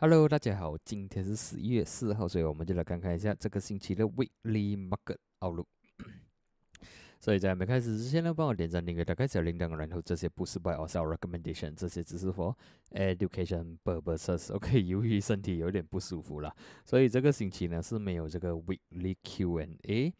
Hello，大家好，今天是十一月四号，所以我们就来看看一下这个星期的 Weekly Market Outlook。所以在没开始之前呢，帮我点赞、订阅、打开小铃铛，然后这些不是 by or sell recommendation，这些只是 for education purposes。OK，由于身体有点不舒服了，所以这个星期呢是没有这个 Weekly Q&A。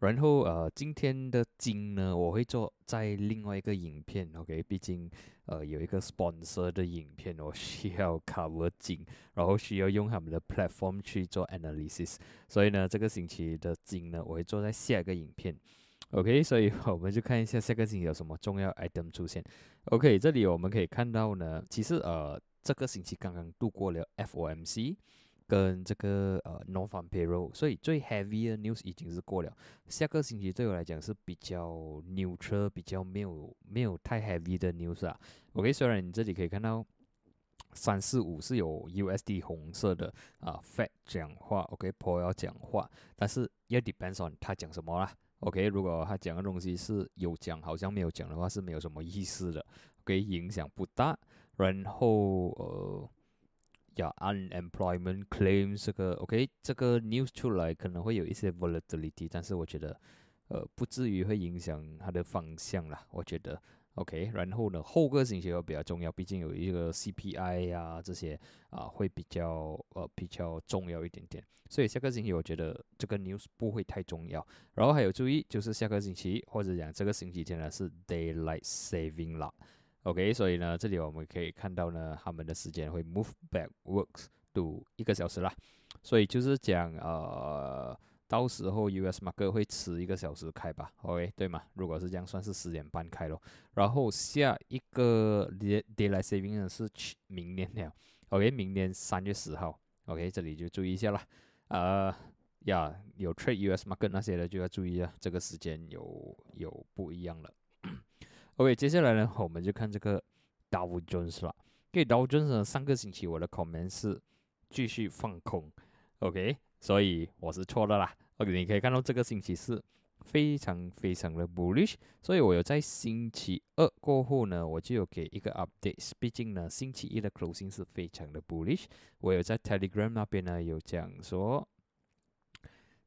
然后呃，今天的金呢，我会做在另外一个影片，OK，毕竟呃有一个 sponsor 的影片，我需要 cover 金，然后需要用他们的 platform 去做 analysis，所以呢，这个星期的金呢，我会做在下一个影片，OK，所以我们就看一下下个星期有什么重要 item 出现，OK，这里我们可以看到呢，其实呃这个星期刚刚度过了 FOMC。跟这个呃 non farm payroll，所以最 heavy 的 news 已经是过了。下个星期对我来讲是比较 neutral，比较没有没有太 heavy 的 news 啊。OK，虽然你这里可以看到三四五是有 USD 红色的啊，Fed 讲话，OK，Paul 要讲话，但是也 depends on 他讲什么啦。OK，如果他讲的东西是有讲，好像没有讲的话是没有什么意思的，OK，影响不大。然后呃。呀，unemployment claims 这个 OK，这个 news 出来可能会有一些 volatility，但是我觉得，呃，不至于会影响它的方向啦。我觉得 OK，然后呢，后个星期又比较重要，毕竟有一个 CPI 呀这些啊，会比较呃比较重要一点点。所以下个星期我觉得这个 news 不会太重要。然后还有注意，就是下个星期或者讲这个星期天呢是 daylight saving 啦。OK，所以呢，这里我们可以看到呢，他们的时间会 move back works to 一个小时啦。所以就是讲，呃，到时候 US market 会迟一个小时开吧？OK，对吗？如果是这样，算是十点半开咯。然后下一个 daylight saving 呢是去明年了。OK，明年三月十号。OK，这里就注意一下啦。呃，呀，有 trade US market 那些的就要注意啊，这个时间有有不一样了。OK，接下来呢，我们就看这个 Dow Jones 了。给 Dow Jones 呢，上个星期我的 comment 是继续放空，OK，所以我是错的啦。OK，你可以看到这个星期是非常非常的 bullish，所以我有在星期二过后呢，我就有给一个 update。毕竟呢，星期一的 closing 是非常的 bullish，我有在 Telegram 那边呢有讲说，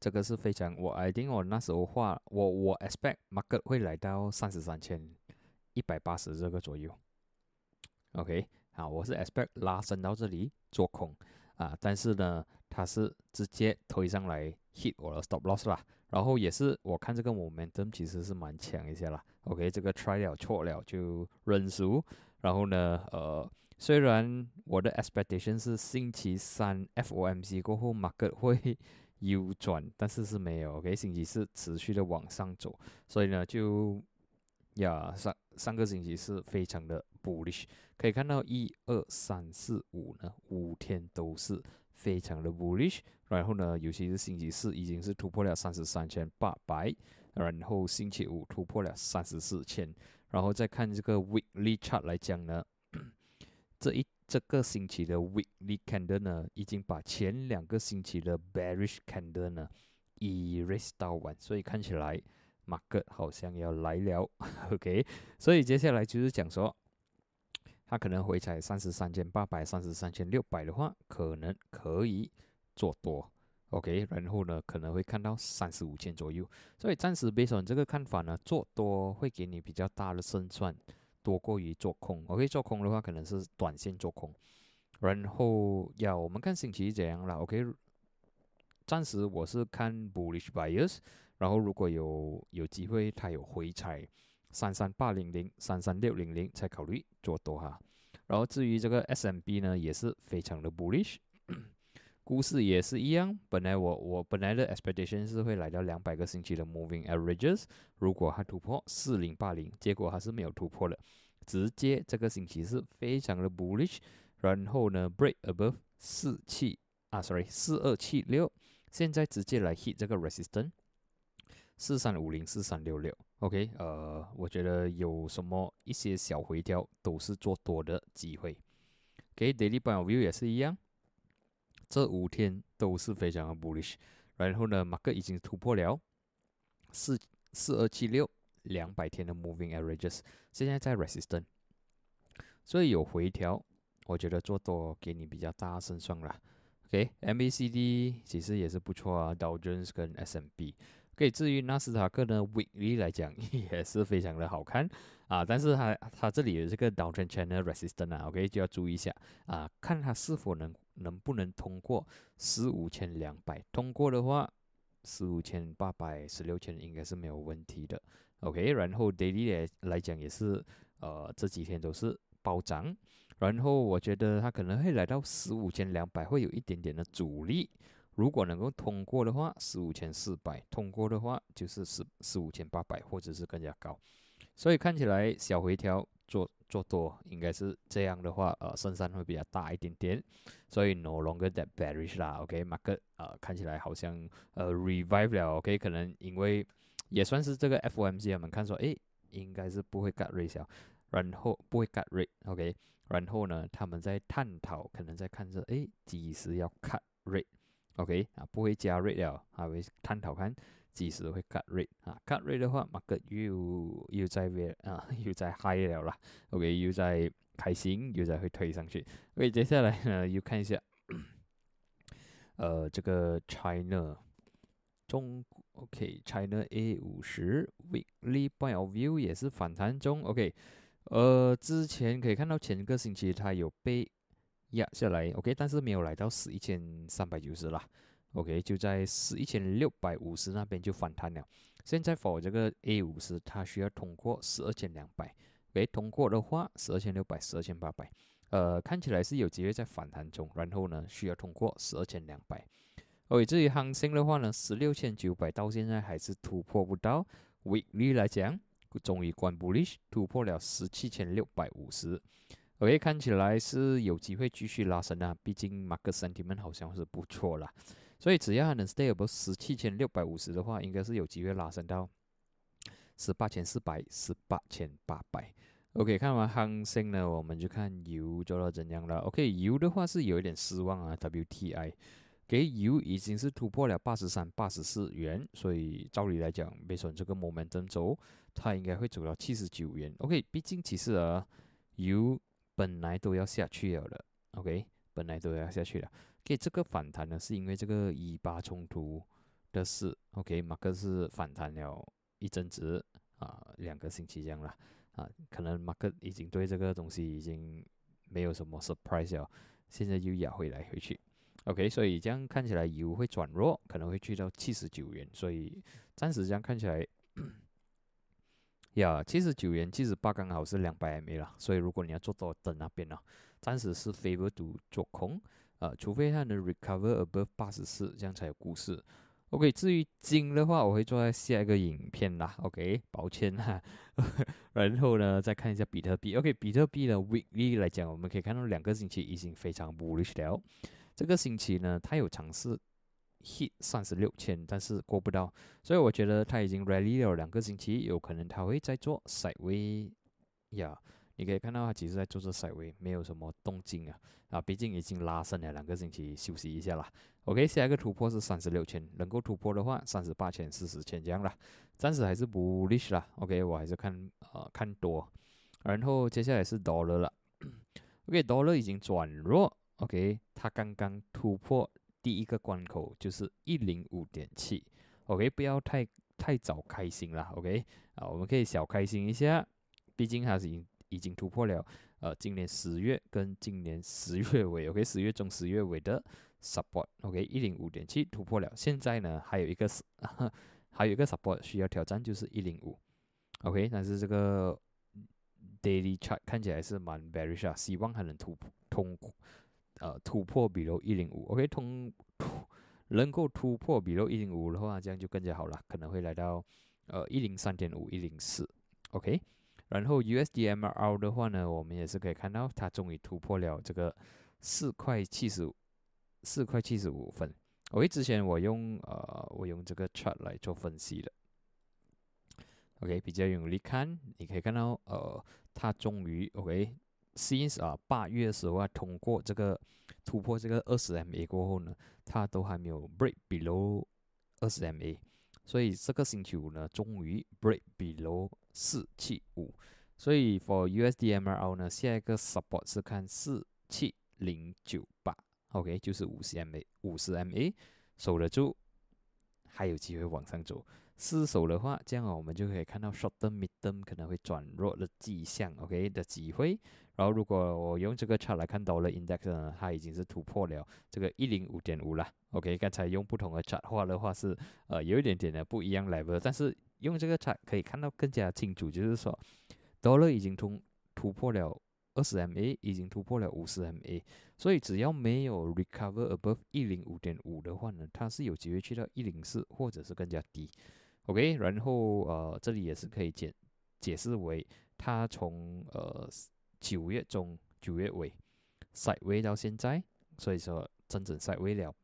这个是非常我 I think 我那时候话，我我 expect market 会来到三十三千。一百八十这个左右，OK，好，我是 expect 拉伸到这里做空。啊，但是呢，它是直接推上来 hit 我的 stop loss 啦，然后也是我看这个 momentum 其实是蛮强一些啦，OK，这个 try 了错了就认输，然后呢，呃，虽然我的 expectation 是星期三 FOMC 过后 market 会 U 转，但是是没有，OK，星期四持续的往上走，所以呢就。呀，上上个星期是非常的 bullish，可以看到一二三四五呢，五天都是非常的 bullish。然后呢，尤其是星期四已经是突破了三十三千八百，然后星期五突破了三十四千。然后再看这个 weekly chart 来讲呢，这一这个星期的 weekly candle 呢，已经把前两个星期的 bearish candle 呢 erase 到完，所以看起来。马克好像要来了，OK，所以接下来就是讲说，他可能回踩三十三千八百、三十三千六百的话，可能可以做多，OK，然后呢可能会看到三十五千左右，所以暂时 based on 这个看法呢，做多会给你比较大的胜算，多过于做空，OK，做空的话可能是短线做空，然后要我们看星期怎样了，OK，暂时我是看 bullish buyers。然后如果有有机会，它有回踩三三八零零、三三六零零，才考虑做多哈。然后至于这个 S M B 呢，也是非常的 bullish，股市也是一样。本来我我本来的 expectation 是会来到两百个星期的 moving averages，如果它突破四零八零，结果还是没有突破的，直接这个星期是非常的 bullish。然后呢，break above 四七啊，sorry 四二七六，现在直接来 hit 这个 resistance。四三五零四三六六，OK，呃，我觉得有什么一些小回调都是做多的机会。OK，Daily View 也是一样，这五天都是非常的 bullish。然后呢，马克已经突破了四四二七六两百天的 Moving Averages，现在在 Resistance。所以有回调，我觉得做多给你比较大胜算啦。OK，MACD 其实也是不错啊，Dow Jones 跟 S&P。OK，至于纳斯达克呢，Weekly 来讲 也是非常的好看啊，但是它它这里有这个 Downtrend Channel Resistance 啊，OK 就要注意一下啊，看它是否能能不能通过十五千两百，通过的话，十五千八百、十六千应该是没有问题的。OK，然后 Daily 来讲也是呃这几天都是暴涨。然后我觉得它可能会来到十五千两百，会有一点点的阻力。如果能够通过的话，十五千四百；通过的话，就是十十五千八百，或者是更加高。所以看起来小回调做做多，应该是这样的话，呃，胜算会比较大一点点。所以 no longer that bearish 啦，OK，market 呃看起来好像呃 revive 了，OK，可能因为也算是这个 FOMC 他们看说，诶，应该是不会 cut rate，然后不会 cut rate，OK。然后呢，他们在探讨，可能在看着，哎，几时要 cut rate OK 啊，不会加 rate 了，还会探讨看几时会 cut rate 啊，cut rate 的话，market 又又在 v 啊，又在 high 了啦，OK，又在开心，又在会推上去。OK，接下来呢，又看一下，呃，这个 China 中，OK，China A 五十 weekly point of view 也是反弹中，OK。呃，之前可以看到前个星期它有被压下来，OK，但是没有来到十一千三百九十啦，OK，就在十一千六百五十那边就反弹了。现在 for 这个 A 五十，它需要通过十二千两百，OK，通过的话十二千六百、十二千八百，呃，看起来是有机会在反弹中。然后呢，需要通过十二千两百。OK，至于行情的话呢，十六千九百到现在还是突破不到。Weekly 来讲。终于关 bullish 突破了十七千六百五十，OK 看起来是有机会继续拉升啊，毕竟 market sentiment 好像是不错啦，所以只要还能 stay above 十七千六百五十的话，应该是有机会拉升到十八千四百、十八千八百。OK 看完行情呢，我们就看油做到怎样了。OK 油的话是有一点失望啊，WTI。给油已经是突破了八十三、八十四元，所以照理来讲，没准这个 momentum 走，它应该会走到七十九元。OK，毕竟其实啊，油本来都要下去了的。OK，本来都要下去了。OK，这个反弹呢，是因为这个以巴冲突的事。OK，马克是反弹了一阵子啊，两个星期这样了啊，可能马克已经对这个东西已经没有什么 surprise 了，现在又压回来回去。OK，所以这样看起来油会转弱，可能会去到七十九元，所以暂时这样看起来，呀，七十九元七十八刚好是两百 MA 了，所以如果你要做多等那边呢，暂时是 favor to 做空，呃，除非它能 recover above 八十四，这样才有故事。OK，至于金的话，我会做在下一个影片啦。OK，抱歉哈，然后呢，再看一下比特币。OK，比特币的 weekly 来讲，我们可以看到两个星期已经非常 bullish 了。这个星期呢，它有尝试 hit 三十六千，但是过不到，所以我觉得他已经 rally 了两个星期，有可能他会再做 side way 呀。你可以看到他其实在做这 side way，没有什么动静啊啊，毕竟已经拉升了两个星期，休息一下啦。OK，下一个突破是三十六千，能够突破的话，三十八千、四十千这样啦，暂时还是 bullish 啦。OK，我还是看呃看多，然后接下来是 dollar 了。OK，dollar 已经转弱。OK，它刚刚突破第一个关口，就是一零五点七。OK，不要太太早开心了。OK，啊，我们可以小开心一下，毕竟它是已经已经突破了呃今年十月跟今年十月尾，OK，十月中十月尾的 support。OK，一零五点七突破了，现在呢还有一个是 还有一个 support 需要挑战，就是一零五。OK，但是这个 daily chart 看起来是蛮 bearish 啊，希望还能突破通过。呃，突破比如一零五，OK，通突能够突破比如一零五的话，这样就更加好了，可能会来到呃一零三点五、一零四，OK。然后 USDMR 的话呢，我们也是可以看到它终于突破了这个四块七十五，四块七十五分。OK，之前我用呃我用这个 chart 来做分析的，OK，比较容易看，你可以看到呃它终于 OK。Since 啊八月的时候啊，通过这个突破这个二十 MA 过后呢，它都还没有 break below 二十 MA，所以这个星期五呢，终于 break below 四七五所以 for USD MRO 呢，下一个 support 是看四七零九八，OK，就是五十 MA，五十 MA 守得住，还有机会往上走。失守的话，这样我们就可以看到 short term、mid term 可能会转弱的迹象，OK 的机会。然后如果我用这个 chart 来看到了 index 呢，它已经是突破了这个一零五点五了，OK。刚才用不同的 chart 画的话是呃有一点点的不一样 level，但是用这个 chart 可以看到更加清楚，就是说 dollar 已经突突破了二十 MA，已经突破了五十 MA，所以只要没有 recover above 一零五点五的话呢，它是有机会去到一零四或者是更加低。OK，然后呃，这里也是可以解解释为，它从呃九月中九月尾 side way 到现在，所以说整整 side way 了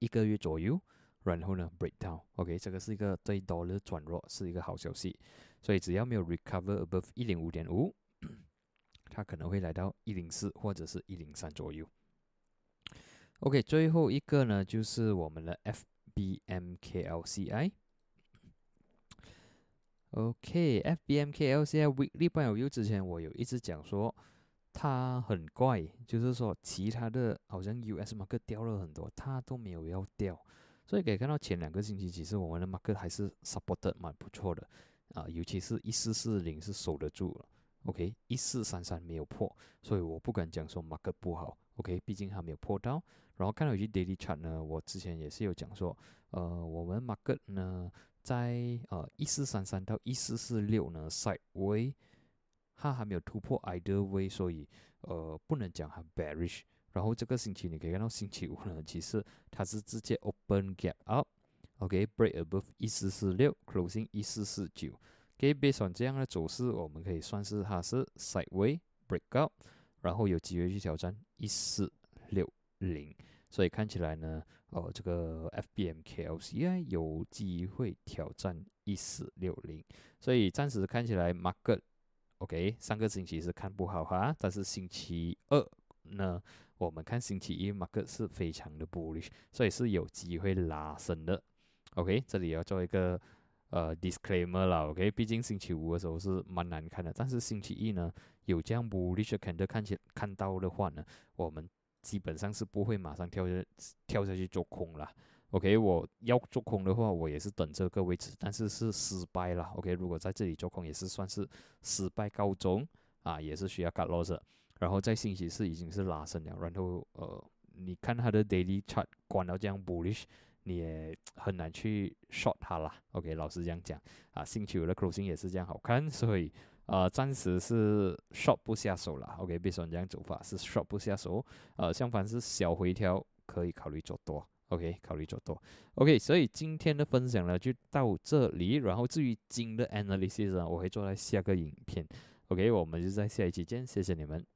一个月左右，然后呢 break down。OK，这个是一个对 dollar 转弱是一个好消息，所以只要没有 recover above 一零五点五，它可能会来到一零四或者是一零三左右。OK，最后一个呢就是我们的 FBMKLCI。OK，FBMKLCI weekly 半有 U 之前我有一直讲说它很怪，就是说其他的好像 US market 掉了很多，它都没有要掉，所以可以看到前两个星期其实我们的 market 还是 supported 蛮不错的啊，尤其是一四四零是守得住，OK，一四三三没有破，所以我不敢讲说 market 不好，OK，毕竟还没有破到。然后看到有些 daily chart 呢，我之前也是有讲说，呃，我们 market 呢。在呃一四三三到一四四六呢，side way，它还没有突破 either way，所以呃不能讲它 bearish。然后这个星期你可以看到星期五呢，其实它是直接 open gap up，OK，break above 一四四六，closing 一四四九。OK，based on 这样的走势，我们可以算是它是 side way break up，然后有机会去挑战一四六零。所以看起来呢，哦，这个 FBMKLCI 有机会挑战一四六零，所以暂时看起来 market，OK，上个星期是看不好哈，但是星期二呢，我们看星期一 market 是非常的 bullish，所以是有机会拉升的，OK，这里要做一个呃 disclaimer 了，OK，毕竟星期五的时候是蛮难看的，但是星期一呢有这样 bullish 看的看起看到的话呢，我们。基本上是不会马上跳下跳下去做空了。OK，我要做空的话，我也是等这个位置，但是是失败了。OK，如果在这里做空也是算是失败告终啊，也是需要 cut loss。然后在星期四已经是拉升了，然后呃，你看它的 daily chart 关到这样 bullish，你也很难去 short 它啦。OK，老实这样讲啊，星期五的 closing 也是这样好看，所以。呃，暂时是 short 不下手了，OK，比如说你这样走法是 short 不下手，呃，相反是小回调可以考虑做多，OK，考虑做多，OK，所以今天的分享呢就到这里，然后至于金的 analysis 呢，我会做在下个影片，OK，我们就在下一期见，谢谢你们。